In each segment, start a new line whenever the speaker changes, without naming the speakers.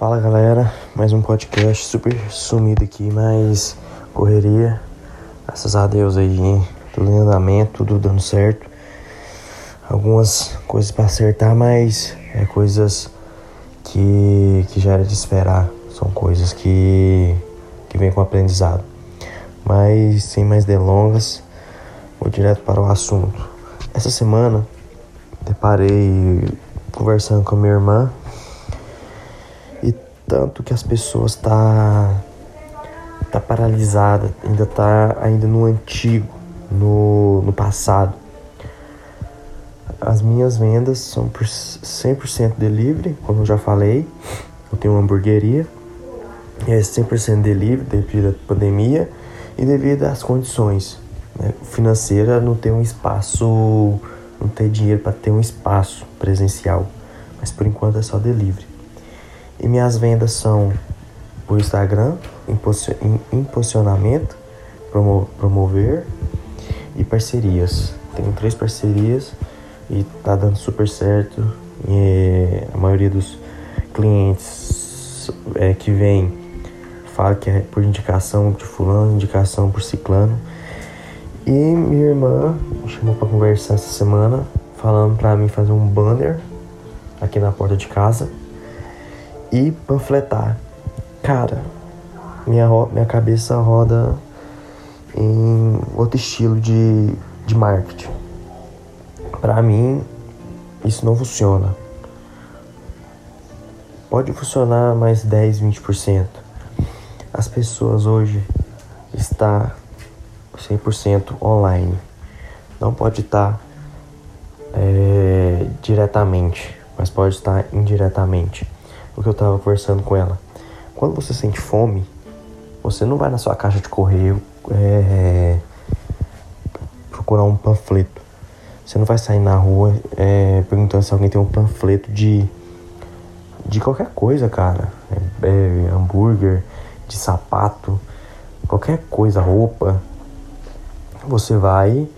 Fala galera, mais um podcast super sumido aqui, mas correria. Graças a Deus aí, tudo em andamento, tudo dando certo. Algumas coisas para acertar, mas é coisas que, que já era de esperar. São coisas que, que vem com aprendizado. Mas sem mais delongas, vou direto para o assunto. Essa semana deparei conversando com a minha irmã tanto que as pessoas tá tá paralisada, ainda tá ainda no antigo, no, no passado. As minhas vendas são por 100% delivery, como eu já falei. Eu tenho uma hamburgueria, é 100% delivery devido à pandemia e devido às condições né, financeiras, não ter um espaço, não ter dinheiro para ter um espaço presencial. Mas por enquanto é só delivery. E minhas vendas são por Instagram, impulsionamento, promover e parcerias. Tenho três parcerias e tá dando super certo. E a maioria dos clientes é, que vem fala que é por indicação de fulano, indicação por ciclano. E minha irmã me chamou para conversar essa semana, falando para mim fazer um banner aqui na porta de casa e panfletar. Cara, minha, minha cabeça roda em outro estilo de, de marketing. Para mim, isso não funciona. Pode funcionar mais 10, 20%. As pessoas hoje estão 100% online. Não pode estar é, diretamente, mas pode estar indiretamente o que eu tava conversando com ela. Quando você sente fome, você não vai na sua caixa de correio é, procurar um panfleto. Você não vai sair na rua é, perguntando se alguém tem um panfleto de, de qualquer coisa, cara. É, é, hambúrguer, de sapato, qualquer coisa, roupa. Você vai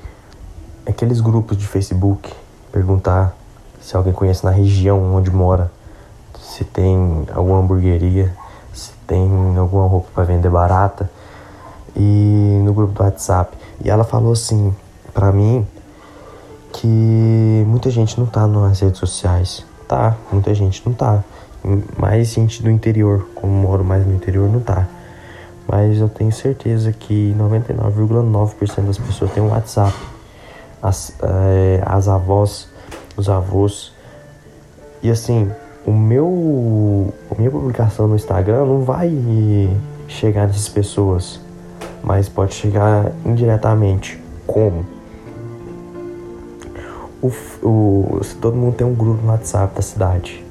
aqueles grupos de Facebook perguntar se alguém conhece na região onde mora se tem alguma hamburgueria, se tem alguma roupa para vender barata e no grupo do WhatsApp. E ela falou assim para mim que muita gente não tá nas redes sociais. Tá, muita gente não tá. Mais gente do interior, como moro mais no interior, não tá. Mas eu tenho certeza que 99,9% das pessoas têm um WhatsApp. As, é, as avós, os avós. E assim, o meu a minha publicação no Instagram não vai chegar nessas pessoas, mas pode chegar indiretamente. Como? O, o, todo mundo tem um grupo no WhatsApp da cidade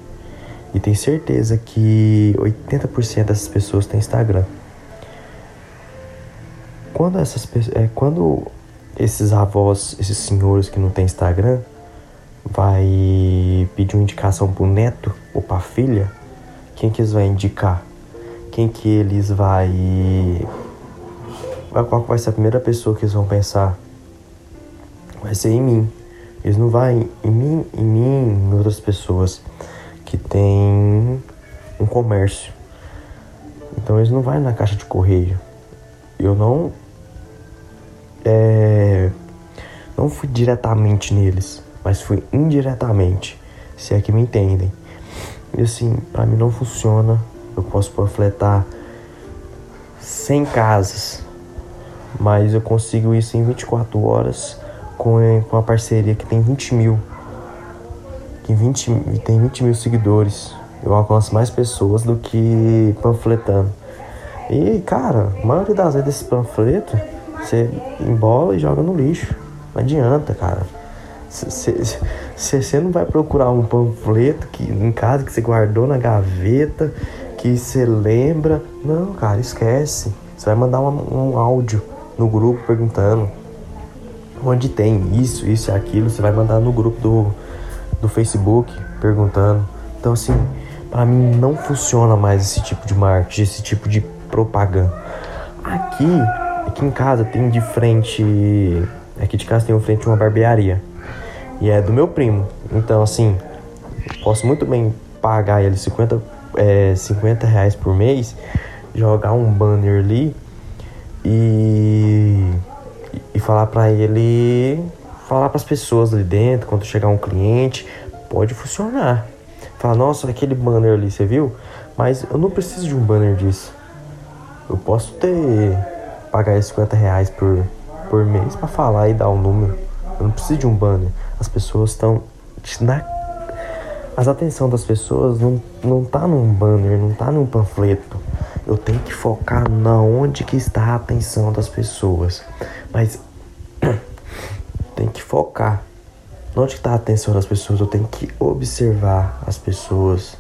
e tem certeza que 80% dessas pessoas têm Instagram. Quando essas é, quando esses avós, esses senhores que não têm Instagram, vai pedir uma indicação pro neto ou pra filha, quem que eles vai indicar? Quem que eles vai... Qual vai ser a primeira pessoa que eles vão pensar? Vai ser em mim. Eles não vão em mim, em mim, em outras pessoas que tem um comércio. Então eles não vão na caixa de correio. Eu não é, não fui diretamente neles mas fui indiretamente, se é que me entendem. E assim, para mim não funciona. Eu posso panfletar 100 casas, mas eu consigo isso em 24 horas com, com a parceria que tem 20 mil. Que 20, tem 20 mil seguidores. Eu alcanço mais pessoas do que panfletando. E, cara, a maioria das vezes desse panfleto, você embola e joga no lixo. Não adianta, cara. Você não vai procurar um panfleto que, em casa que você guardou na gaveta, que você lembra. Não, cara, esquece. Você vai mandar um, um áudio no grupo perguntando onde tem isso, isso e aquilo. Você vai mandar no grupo do, do Facebook perguntando. Então, assim, para mim não funciona mais esse tipo de marketing, esse tipo de propaganda. Aqui, aqui em casa tem de frente. Aqui de casa tem de frente uma barbearia. E é do meu primo. Então, assim, posso muito bem pagar ele 50, é, 50 reais por mês, jogar um banner ali e, e falar para ele, falar para as pessoas ali dentro, quando chegar um cliente, pode funcionar. Falar, nossa, aquele banner ali, você viu? Mas eu não preciso de um banner disso. Eu posso ter pagar 50 reais por, por mês para falar e dar o um número. Eu não preciso de um banner. As pessoas estão na as atenção das pessoas não, não tá num banner, não tá num panfleto. Eu tenho que focar na onde que está a atenção das pessoas. Mas tem que focar. Onde está a atenção das pessoas? Eu tenho que observar as pessoas.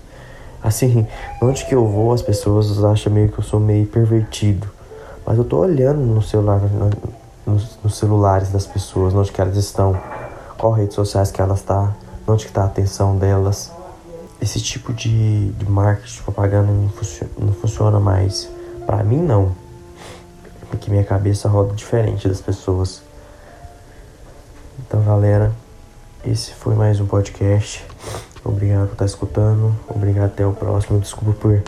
Assim, onde que eu vou, as pessoas acham meio que eu sou meio pervertido. Mas eu tô olhando no celular, nos, nos celulares das pessoas, onde que elas estão, qual redes sociais que elas estão, tá, onde que tá a atenção delas. Esse tipo de, de marketing de propaganda não, funciona, não funciona mais. Para mim não. Porque minha cabeça roda diferente das pessoas. Então galera, esse foi mais um podcast. Obrigado por estar escutando. Obrigado até o próximo. Desculpa por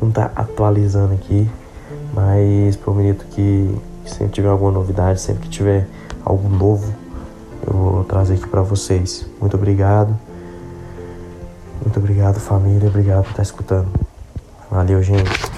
não estar atualizando aqui. Mas prometo que sempre tiver alguma novidade, sempre que tiver algo novo, eu vou trazer aqui para vocês. Muito obrigado. Muito obrigado, família. Obrigado por estar escutando. Valeu, gente.